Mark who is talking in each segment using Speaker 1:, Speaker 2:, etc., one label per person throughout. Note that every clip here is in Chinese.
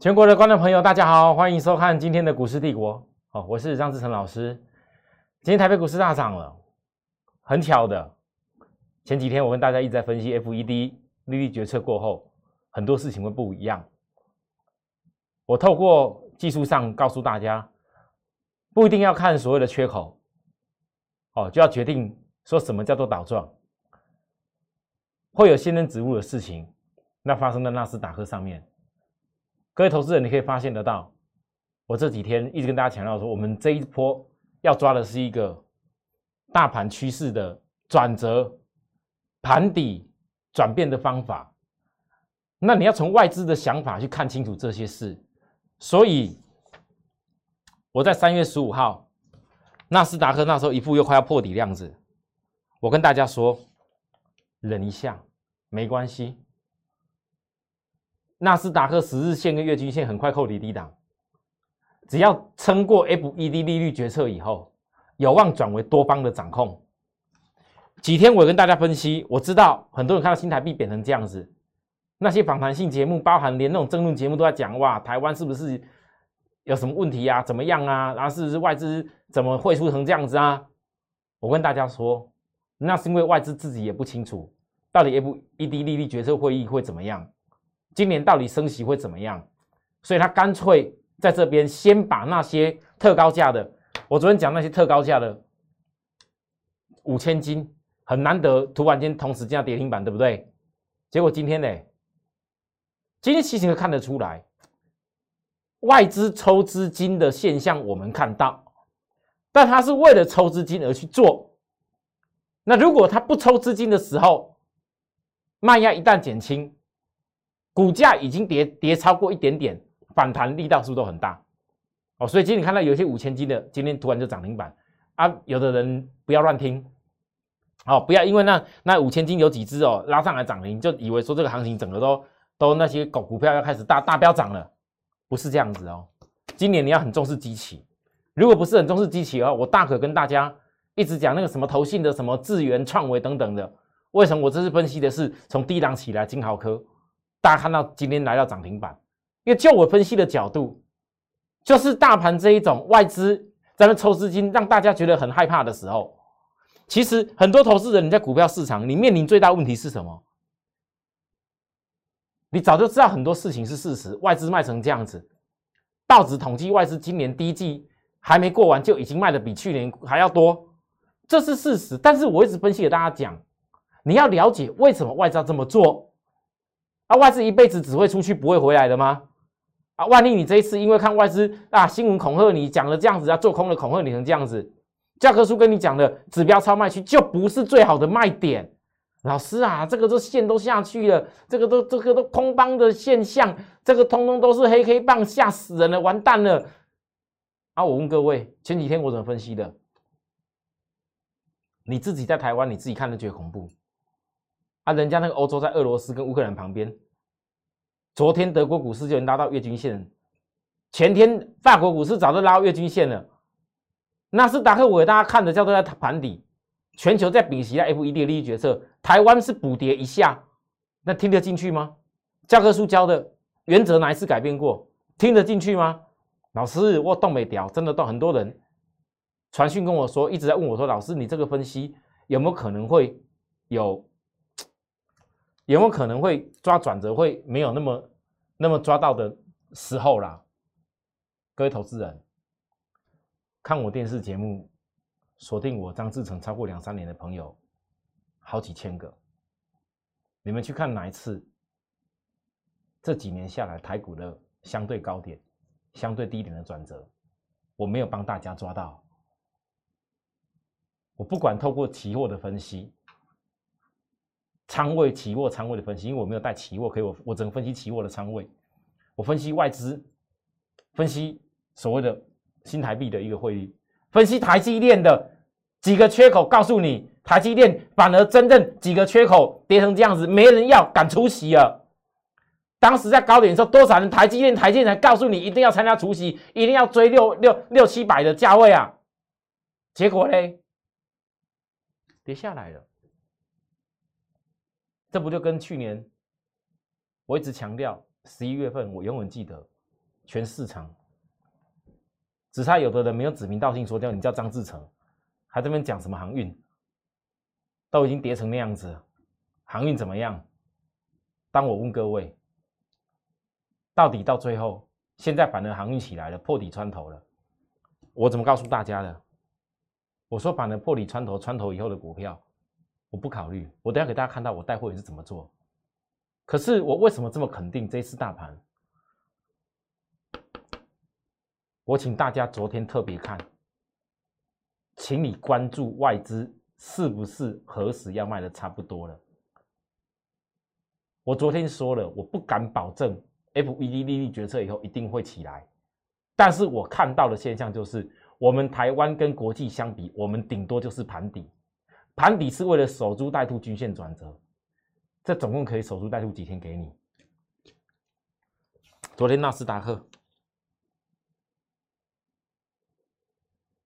Speaker 1: 全国的观众朋友，大家好，欢迎收看今天的股市帝国。好，我是张志成老师。今天台北股市大涨了，很巧的，前几天我跟大家一直在分析 FED 利率决策过后，很多事情会不一样。我透过技术上告诉大家，不一定要看所谓的缺口，哦，就要决定说什么叫做倒撞，会有仙人指物的事情，那发生在纳斯达克上面。各位投资人，你可以发现得到，我这几天一直跟大家强调说，我们这一波要抓的是一个大盘趋势的转折、盘底转变的方法。那你要从外资的想法去看清楚这些事。所以我在三月十五号，纳斯达克那时候一副又快要破底的样子，我跟大家说，忍一下，没关系。纳斯达克十日线跟月均线很快扣离低档，只要撑过 FED 利率决策以后，有望转为多方的掌控。几天我跟大家分析，我知道很多人看到新台币贬成这样子，那些访谈性节目，包含连那种争论节目都在讲，哇，台湾是不是有什么问题啊？怎么样啊？然后是不是外资怎么汇出成这样子啊？我跟大家说，那是因为外资自己也不清楚，到底 FED 利率决策会议会怎么样。今年到底升息会怎么样？所以他干脆在这边先把那些特高价的，我昨天讲那些特高价的五千金很难得，突然间同时这样跌停板，对不对？结果今天呢，今天其实看得出来，外资抽资金的现象我们看到，但他是为了抽资金而去做。那如果他不抽资金的时候，卖压一旦减轻。股价已经跌跌超过一点点，反弹力道是不是都很大？哦，所以今天你看到有些五千斤的，今天突然就涨停板啊！有的人不要乱听，哦，不要因为那那五千斤有几只哦拉上来涨停，就以为说这个行情整个都都那些股股票要开始大大飙涨了，不是这样子哦。今年你要很重视机器，如果不是很重视机器的话，我大可跟大家一直讲那个什么投信的什么智源、创维等等的。为什么我这次分析的是从低档起来金豪科？大家看到今天来到涨停板，因为就我分析的角度，就是大盘这一种外资在那抽资金，让大家觉得很害怕的时候，其实很多投资人你在股票市场，你面临最大问题是什么？你早就知道很多事情是事实，外资卖成这样子，报纸统计外资今年第一季还没过完就已经卖的比去年还要多，这是事实。但是我一直分析给大家讲，你要了解为什么外资要这么做。啊，外资一辈子只会出去不会回来的吗？啊，万一你这一次因为看外资啊新闻恐吓你，讲了这样子啊做空的恐吓你成这样子，教科书跟你讲的指标超卖区就不是最好的卖点。老师啊，这个都线都下去了，这个都这个都空邦的现象，这个通通都是黑黑棒，吓死人了，完蛋了。啊，我问各位，前几天我怎么分析的？你自己在台湾，你自己看都觉得恐怖。人家那个欧洲在俄罗斯跟乌克兰旁边，昨天德国股市就已经拉到月均线，前天法国股市早就拉到月均线了。纳斯达克我给大家看的叫做在盘底，全球在比息在 FED 的利益决策，台湾是补跌一下，那听得进去吗？教科书教的原则哪一次改变过？听得进去吗？老师，我动没掉，真的动很多人传讯跟我说，一直在问我说，老师你这个分析有没有可能会有？有没有可能会抓转折会没有那么那么抓到的时候啦？各位投资人，看我电视节目锁定我张志成超过两三年的朋友，好几千个。你们去看哪一次？这几年下来台股的相对高点、相对低点的转折，我没有帮大家抓到。我不管透过期货的分析。仓位期货仓位的分析，因为我没有带期货，可以我我只能分析期货的仓位。我分析外资，分析所谓的新台币的一个汇率，分析台积电的几个缺口，告诉你台积电反而真正几个缺口跌成这样子，没人要敢出席了。当时在高点的时候，多少人台积电台积电告诉你一定要参加除夕，一定要追六六六七百的价位啊，结果嘞跌下来了。这不就跟去年我一直强调十一月份，我永远记得全市场，只差有的人没有指名道姓说掉，你叫张志成，还这边讲什么航运，都已经跌成那样子，航运怎么样？当我问各位，到底到最后，现在反而航运起来了，破底穿头了，我怎么告诉大家的？我说反而破底穿头，穿头以后的股票，我不考虑，我等下给大家看到我带货也是怎么做。可是我为什么这么肯定这一次大盘？我请大家昨天特别看，请你关注外资是不是何时要卖的差不多了。我昨天说了，我不敢保证 FED 利率决策以后一定会起来，但是我看到的现象就是，我们台湾跟国际相比，我们顶多就是盘底，盘底是为了守株待兔，均线转折。这总共可以守株待兔几天给你？昨天纳斯达克，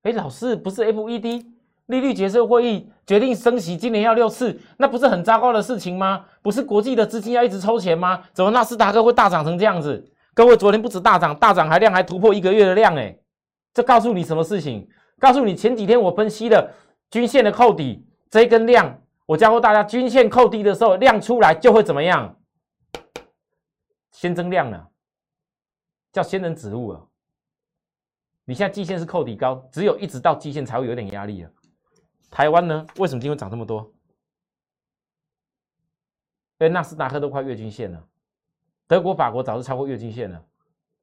Speaker 1: 哎，老师不是 FED 利率决策会议决定升息，今年要六次，那不是很糟糕的事情吗？不是国际的资金要一直抽钱吗？怎么纳斯达克会大涨成这样子？各位，昨天不止大涨，大涨还量还突破一个月的量，哎，这告诉你什么事情？告诉你前几天我分析的均线的扣底这一根量。我教过大家，均线扣低的时候，量出来就会怎么样？先增量了，叫仙人指路了。你现在季线是扣底高，只有一直到季线才会有点压力了。台湾呢，为什么今天涨这么多？因为纳斯达克都快月均线了，德国、法国早就超过月均线了。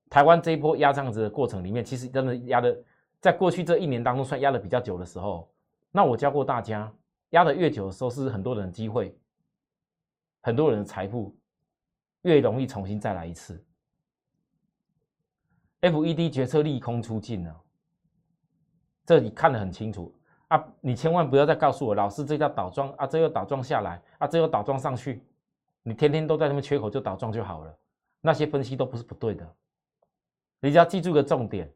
Speaker 1: 台湾这一波压这样子的过程里面，其实真的压的，在过去这一年当中算压的比较久的时候，那我教过大家。压的越久的时候，是很多人的机会，很多人的财富越容易重新再来一次。FED 决策利空出尽了，这你看得很清楚啊！你千万不要再告诉我，老师这叫倒装啊，这又倒装下来啊，这又倒装上去，你天天都在那边缺口就倒装就好了。那些分析都不是不对的，你只要记住个重点：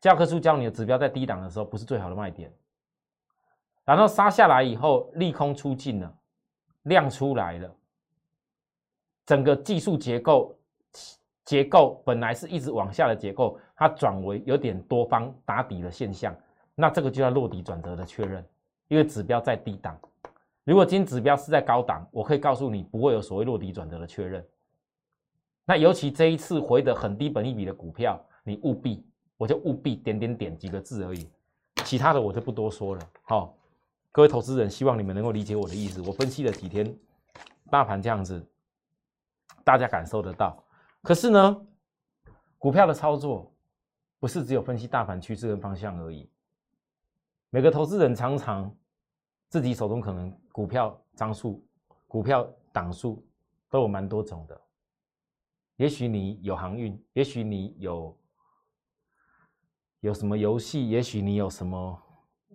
Speaker 1: 教科书教你的指标在低档的时候，不是最好的卖点。然后杀下来以后，利空出尽了，量出来了，整个技术结构结构本来是一直往下的结构，它转为有点多方打底的现象，那这个就要落底转折的确认，因为指标在低档。如果今天指标是在高档，我可以告诉你不会有所谓落底转折的确认。那尤其这一次回的很低本一笔的股票，你务必我就务必点点点几个字而已，其他的我就不多说了，好。各位投资人，希望你们能够理解我的意思。我分析了几天大盘这样子，大家感受得到。可是呢，股票的操作不是只有分析大盘趋势跟方向而已。每个投资人常常自己手中可能股票张数、股票档数都有蛮多种的。也许你有航运，也许你有有什么游戏，也许你有什么。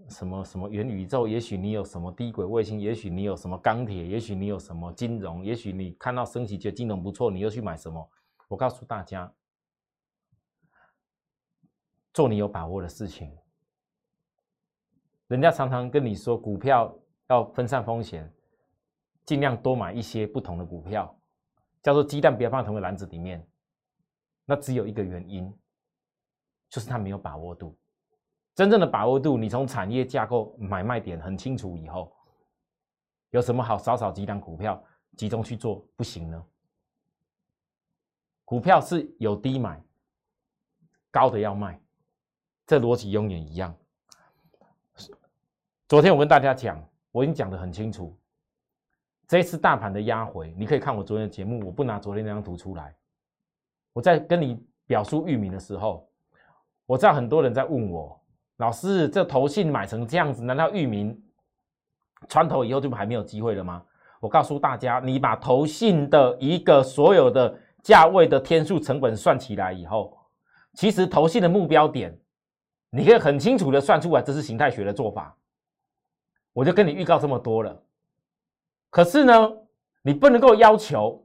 Speaker 1: 什么什么元宇宙？也许你有什么低轨卫星？也许你有什么钢铁？也许你有什么金融？也许你看到升级觉得金融不错，你又去买什么？我告诉大家，做你有把握的事情。人家常常跟你说，股票要分散风险，尽量多买一些不同的股票，叫做鸡蛋不要放同一个篮子里面。那只有一个原因，就是他没有把握度。真正的把握度，你从产业架构、买卖点很清楚以后，有什么好少少几档股票集中去做不行呢？股票是有低买，高的要卖，这逻辑永远一样。昨天我跟大家讲，我已经讲的很清楚，这次大盘的压回，你可以看我昨天的节目，我不拿昨天那张图出来。我在跟你表述域名的时候，我知道很多人在问我。老师，这投信买成这样子，难道域名穿头以后就还没有机会了吗？我告诉大家，你把投信的一个所有的价位的天数成本算起来以后，其实投信的目标点，你可以很清楚的算出来，这是形态学的做法。我就跟你预告这么多了。可是呢，你不能够要求，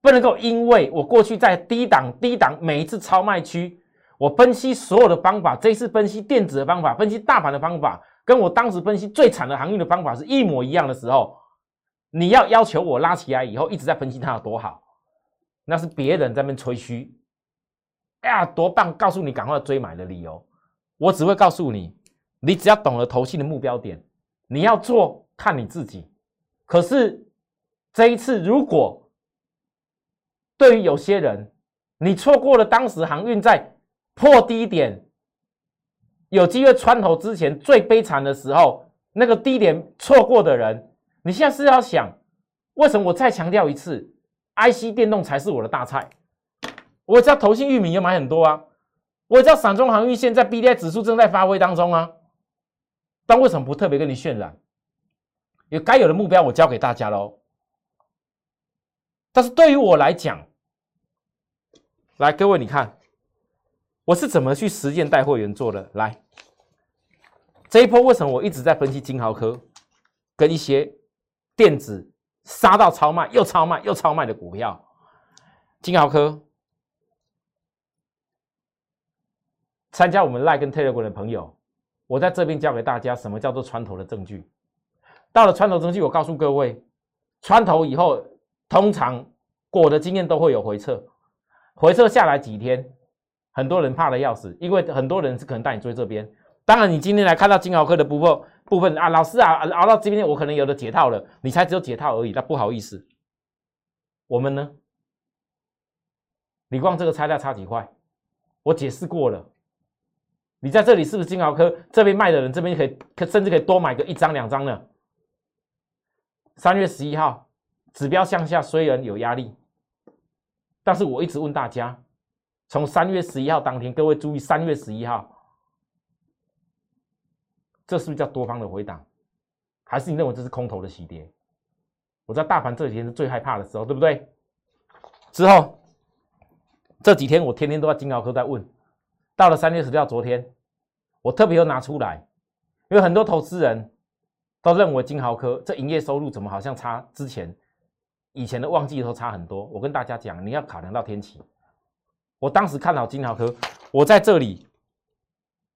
Speaker 1: 不能够因为我过去在低档低档每一次超卖区。我分析所有的方法，这一次分析电子的方法，分析大盘的方法，跟我当时分析最惨的行业的方法是一模一样的时候，你要要求我拉起来以后一直在分析它有多好，那是别人在那边吹嘘，哎呀多棒，告诉你赶快追买的理由。我只会告诉你，你只要懂了投信的目标点，你要做看你自己。可是这一次，如果对于有些人，你错过了当时航运在破低点，有机会穿头之前最悲惨的时候，那个低点错过的人，你现在是要想，为什么我再强调一次，IC 电动才是我的大菜。我知道投信域名也买很多啊，我知道散中航运现在 B D I 指数正在发挥当中啊，但为什么不特别跟你渲染？有该有的目标我交给大家喽。但是对于我来讲，来各位你看，我是怎么去实践带会员做的？来，这一波为什么我一直在分析金豪科跟一些电子杀到超卖又超卖又超卖的股票？金豪科。参加我们赖跟 Telegram 的朋友，我在这边教给大家什么叫做穿头的证据。到了穿头证据，我告诉各位，穿头以后，通常过的经验都会有回撤，回撤下来几天，很多人怕的要死，因为很多人是可能带你追这边。当然，你今天来看到金豪科的部分部分啊，老师啊，熬到这边我可能有的解套了，你才只有解套而已，那不好意思，我们呢，你光这个差价差几块，我解释过了。你在这里是不是金豪科这边卖的人，这边可以可甚至可以多买个一张两张呢？三月十一号指标向下，虽然有压力，但是我一直问大家，从三月十一号当天，各位注意，三月十一号，这是不是叫多方的回档？还是你认为这是空头的洗跌？我在大盘这几天是最害怕的时候，对不对？之后这几天我天天都在金豪科在问。到了三月十六号，昨天我特别又拿出来，因为很多投资人都认为金豪科这营业收入怎么好像差之前以前的旺季都差很多。我跟大家讲，你要考量到天气。我当时看好金豪科，我在这里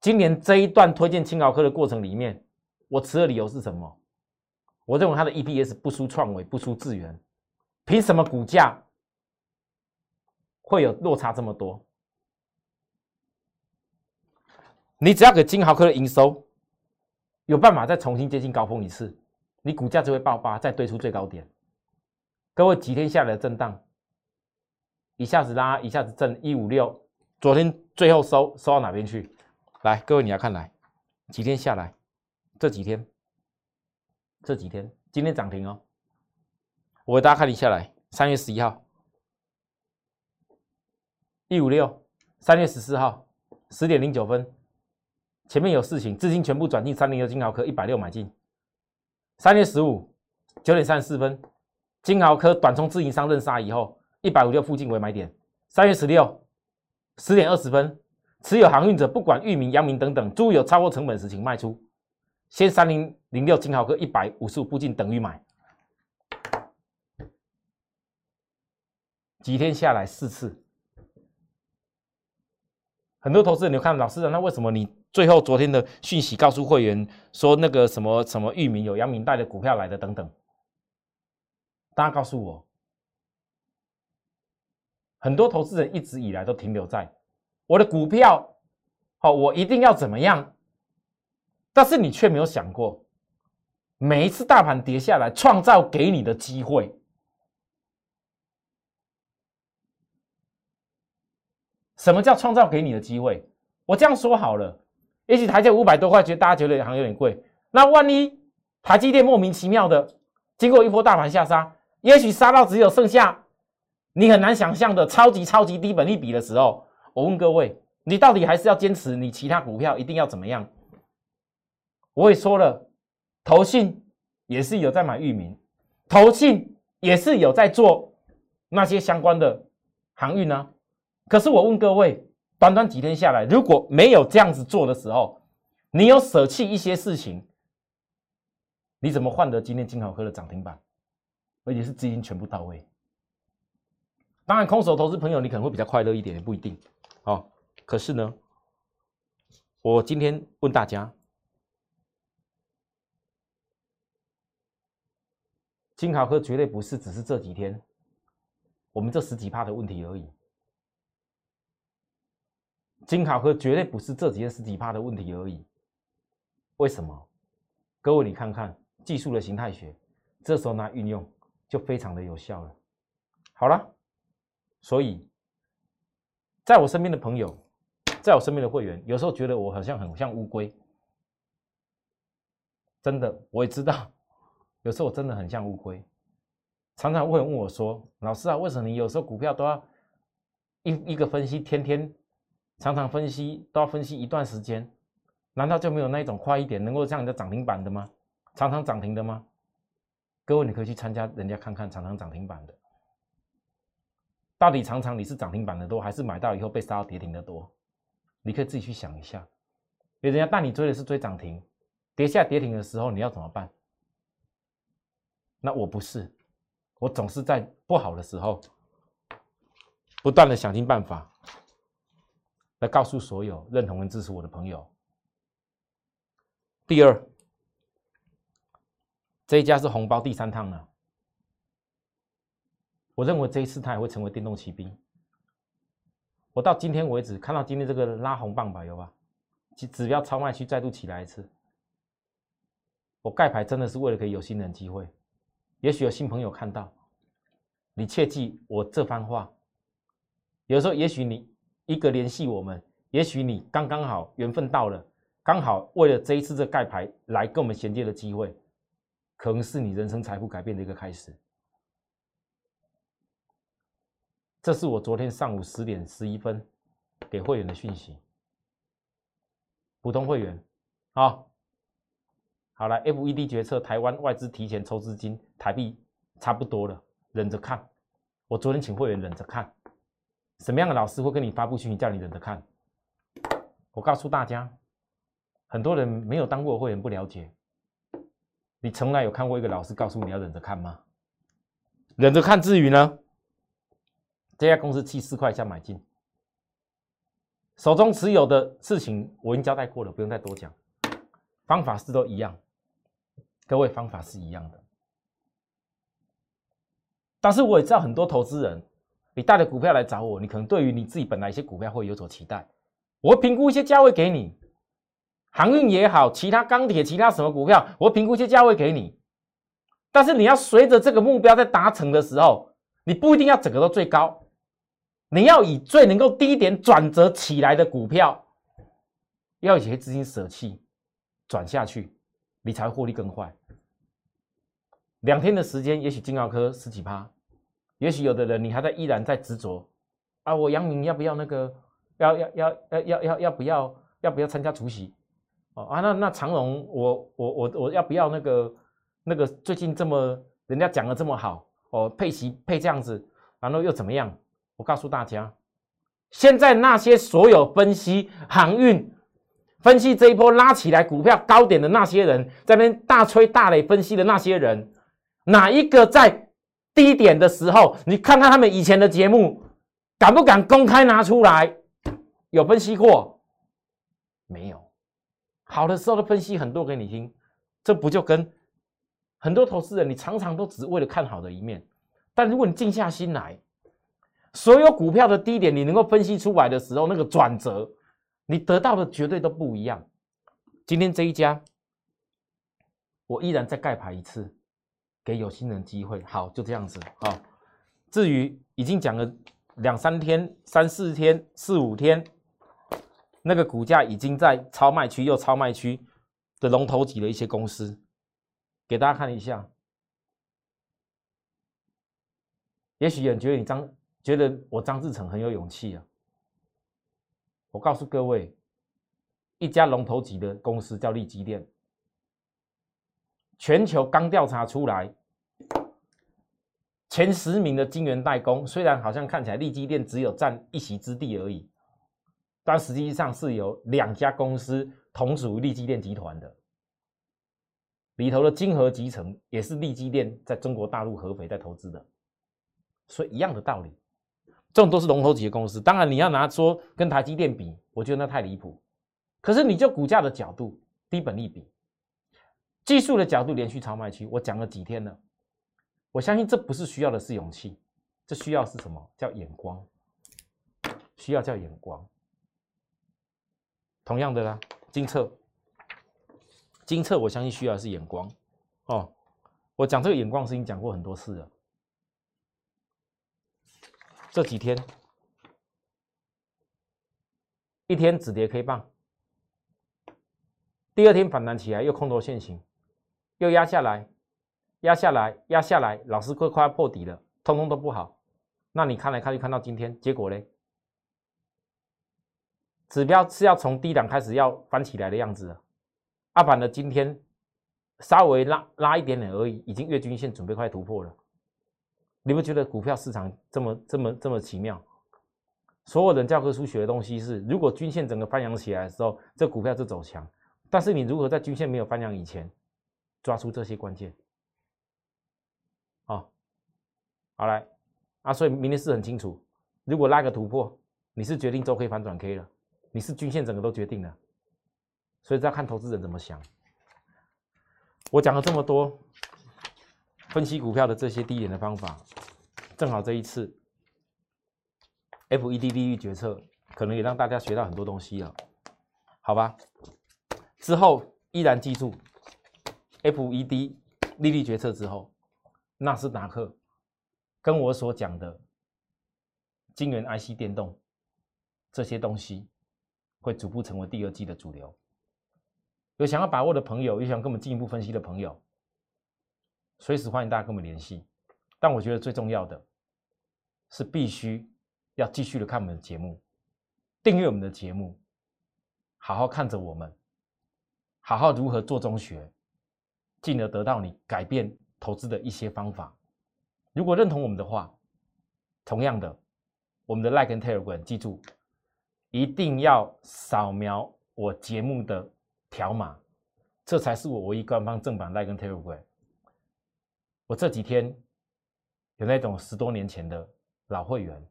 Speaker 1: 今年这一段推荐金豪科的过程里面，我持的理由是什么？我认为它的 EPS 不输创维，不输智源，凭什么股价会有落差这么多？你只要给金豪科的营收有办法再重新接近高峰一次，你股价就会爆发，再堆出最高点。各位几天下来的震荡，一下子拉，一下子震一五六，昨天最后收收到哪边去？来，各位你要看来，几天下来，这几天，这几天，今天涨停哦。我给大家看一下来，三月十一号，一五六，三月十四号，十点零九分。前面有事情，资金全部转进三零六金豪科一百六买进。三月十五九点三十四分，金豪科短冲自营商认杀以后，一百五六附近为买点。三月十六十点二十分，持有航运者不管域名、阳明等等，诸有超过成本时，请卖出。先三零零六金豪哥一百五十五附近等于买。几天下来四次，很多投资人，你看老师，那为什么你？最后，昨天的讯息告诉会员说，那个什么什么域名有阳明带的股票来的等等。大家告诉我，很多投资人一直以来都停留在我的股票，好，我一定要怎么样？但是你却没有想过，每一次大盘跌下来，创造给你的机会。什么叫创造给你的机会？我这样说好了。也许台积五百多块，觉得大家觉得好像有点贵。那万一台积电莫名其妙的经过一波大盘下杀，也许杀到只有剩下你很难想象的超级超级低本利比的时候，我问各位，你到底还是要坚持你其他股票一定要怎么样？我也说了，投信也是有在买域名，投信也是有在做那些相关的航运呢。可是我问各位。短短几天下来，如果没有这样子做的时候，你有舍弃一些事情，你怎么换得今天金豪科的涨停板，而且是资金全部到位？当然，空手投资朋友你可能会比较快乐一点，也不一定。好，可是呢，我今天问大家，金考科绝对不是只是这几天我们这十几趴的问题而已。金考科绝对不是这几天十几趴的问题而已。为什么？各位你看看技术的形态学，这时候拿运用就非常的有效了。好了，所以在我身边的朋友，在我身边的会员，有时候觉得我好像很像乌龟。真的，我也知道，有时候我真的很像乌龟。常常会问我说：“老师啊，为什么你有时候股票都要一一个分析，天天常常分析都要分析一段时间？难道就没有那一种快一点，能够像你的涨停板的吗？常常涨停的吗？各位，你可以去参加人家看看常常涨停板的，到底常常你是涨停板的多，还是买到以后被杀到跌停的多？你可以自己去想一下。别人家带你追的是追涨停。”跌下跌停的时候，你要怎么办？那我不是，我总是在不好的时候，不断的想尽办法来告诉所有认同跟支持我的朋友。第二，这一家是红包第三趟了，我认为这一次他也会成为电动骑兵。我到今天为止看到今天这个拉红棒吧，有吧？指指标超卖区再度起来一次。我盖牌真的是为了可以有新人机会，也许有新朋友看到，你切记我这番话。有时候也许你一个联系我们，也许你刚刚好缘分到了，刚好为了这一次这盖牌来跟我们衔接的机会，可能是你人生财富改变的一个开始。这是我昨天上午十点十一分给会员的讯息，普通会员，好。好了，FED 决策，台湾外资提前抽资金，台币差不多了，忍着看。我昨天请会员忍着看，什么样的老师会跟你发布讯息叫你忍着看？我告诉大家，很多人没有当过会员不了解。你从来有看过一个老师告诉你要忍着看吗？忍着看至于呢，这家公司七四块以下买进，手中持有的事情我已经交代过了，不用再多讲，方法是都一样。各位方法是一样的，但是我也知道很多投资人，你带着股票来找我，你可能对于你自己本来一些股票会有所期待，我会评估一些价位给你，航运也好，其他钢铁，其他什么股票，我评估一些价位给你，但是你要随着这个目标在达成的时候，你不一定要整个都最高，你要以最能够低点转折起来的股票，要有些资金舍弃，转下去。你才获利更快。两天的时间，也许金奥科十几趴，也许有的人你还在依然在执着啊！我杨明要不要那个？要要要要要要要不要？要不要参加主席？哦啊，那那长荣，我我我我要不要那个那个？最近这么人家讲的这么好哦，配息配这样子，然后又怎么样？我告诉大家，现在那些所有分析航运。分析这一波拉起来股票高点的那些人，在那边大吹大擂分析的那些人，哪一个在低点的时候，你看看他们以前的节目，敢不敢公开拿出来？有分析过没有？好的时候的分析很多给你听，这不就跟很多投资人，你常常都只为了看好的一面，但如果你静下心来，所有股票的低点你能够分析出来的时候，那个转折。你得到的绝对都不一样。今天这一家，我依然再盖牌一次，给有心人机会。好，就这样子。好，至于已经讲了两三天、三四天、四五天，那个股价已经在超卖区又超卖区的龙头级的一些公司，给大家看一下。也许有人觉得你张，觉得我张志成很有勇气啊。我告诉各位，一家龙头级的公司叫利基电，全球刚调查出来，前十名的晶圆代工，虽然好像看起来利基电只有占一席之地而已，但实际上是有两家公司同属于利基电集团的，里头的金河集成也是利基电在中国大陆合肥在投资的，所以一样的道理。这种都是龙头级的公司，当然你要拿说跟台积电比，我觉得那太离谱。可是你就股价的角度，低本利比，技术的角度，连续超卖区，我讲了几天了。我相信这不是需要的是勇气，这需要是什么？叫眼光，需要叫眼光。同样的啦，金策，金策，我相信需要的是眼光哦。我讲这个眼光是已经讲过很多次了。这几天一天止跌 K 棒，第二天反弹起来又空头现形，又压下来，压下来，压下来，老师快快要破底了，通通都不好。那你看来看去看到今天，结果嘞？指标是要从低档开始要翻起来的样子，阿板的今天稍微拉拉一点点而已，已经月均线准备快突破了。你不觉得股票市场这么这么这么奇妙？所有人教科书学的东西是，如果均线整个翻扬起来的时候，这股票就走强。但是你如何在均线没有翻扬以前抓出这些关键？好，好来啊，所以明天是很清楚，如果拉个突破，你是决定周 K 反转 K 了。你是均线整个都决定了，所以要看投资人怎么想。我讲了这么多分析股票的这些低点的方法，正好这一次 FED 利率决策，可能也让大家学到很多东西了，好吧？之后依然记住 FED 利率决策之后，纳斯达克跟我所讲的晶圆 IC 电动这些东西。会逐步成为第二季的主流。有想要把握的朋友，有想跟我们进一步分析的朋友，随时欢迎大家跟我们联系。但我觉得最重要的是，必须要继续的看我们的节目，订阅我们的节目，好好看着我们，好好如何做中学，进而得到你改变投资的一些方法。如果认同我们的话，同样的，我们的 Like and Telegram，记住。一定要扫描我节目的条码，这才是我唯一官方正版 Like 跟 Telegram。我这几天有那种十多年前的老会员，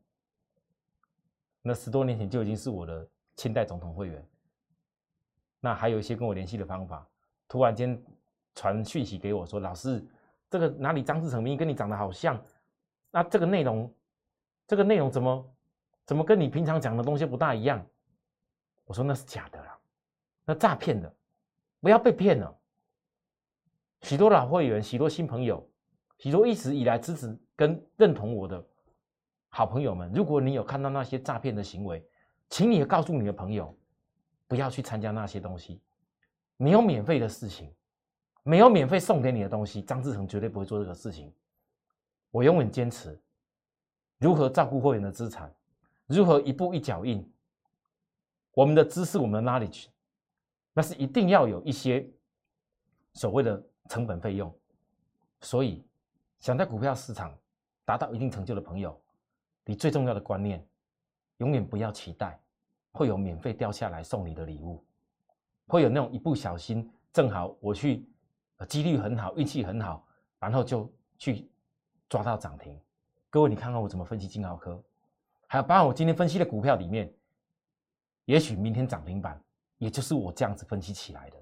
Speaker 1: 那十多年前就已经是我的清代总统会员。那还有一些跟我联系的方法，突然间传讯息给我说：“老师，这个哪里张志成明跟你长得好像？那这个内容，这个内容怎么？”怎么跟你平常讲的东西不大一样？我说那是假的啦，那诈骗的，不要被骗了。许多老会员、许多新朋友、许多一直以来支持跟认同我的好朋友们，如果你有看到那些诈骗的行为，请你也告诉你的朋友，不要去参加那些东西。没有免费的事情，没有免费送给你的东西，张志成绝对不会做这个事情。我永远坚持如何照顾会员的资产。如何一步一脚印？我们的知识，我们的 knowledge，那是一定要有一些所谓的成本费用。所以，想在股票市场达到一定成就的朋友，你最重要的观念，永远不要期待会有免费掉下来送你的礼物，会有那种一不小心正好我去，几率很好，运气很好，然后就去抓到涨停。各位，你看看我怎么分析金豪科。还有，包括我今天分析的股票里面，也许明天涨停板，也就是我这样子分析起来的。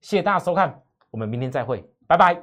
Speaker 1: 谢谢大家收看，我们明天再会，拜拜。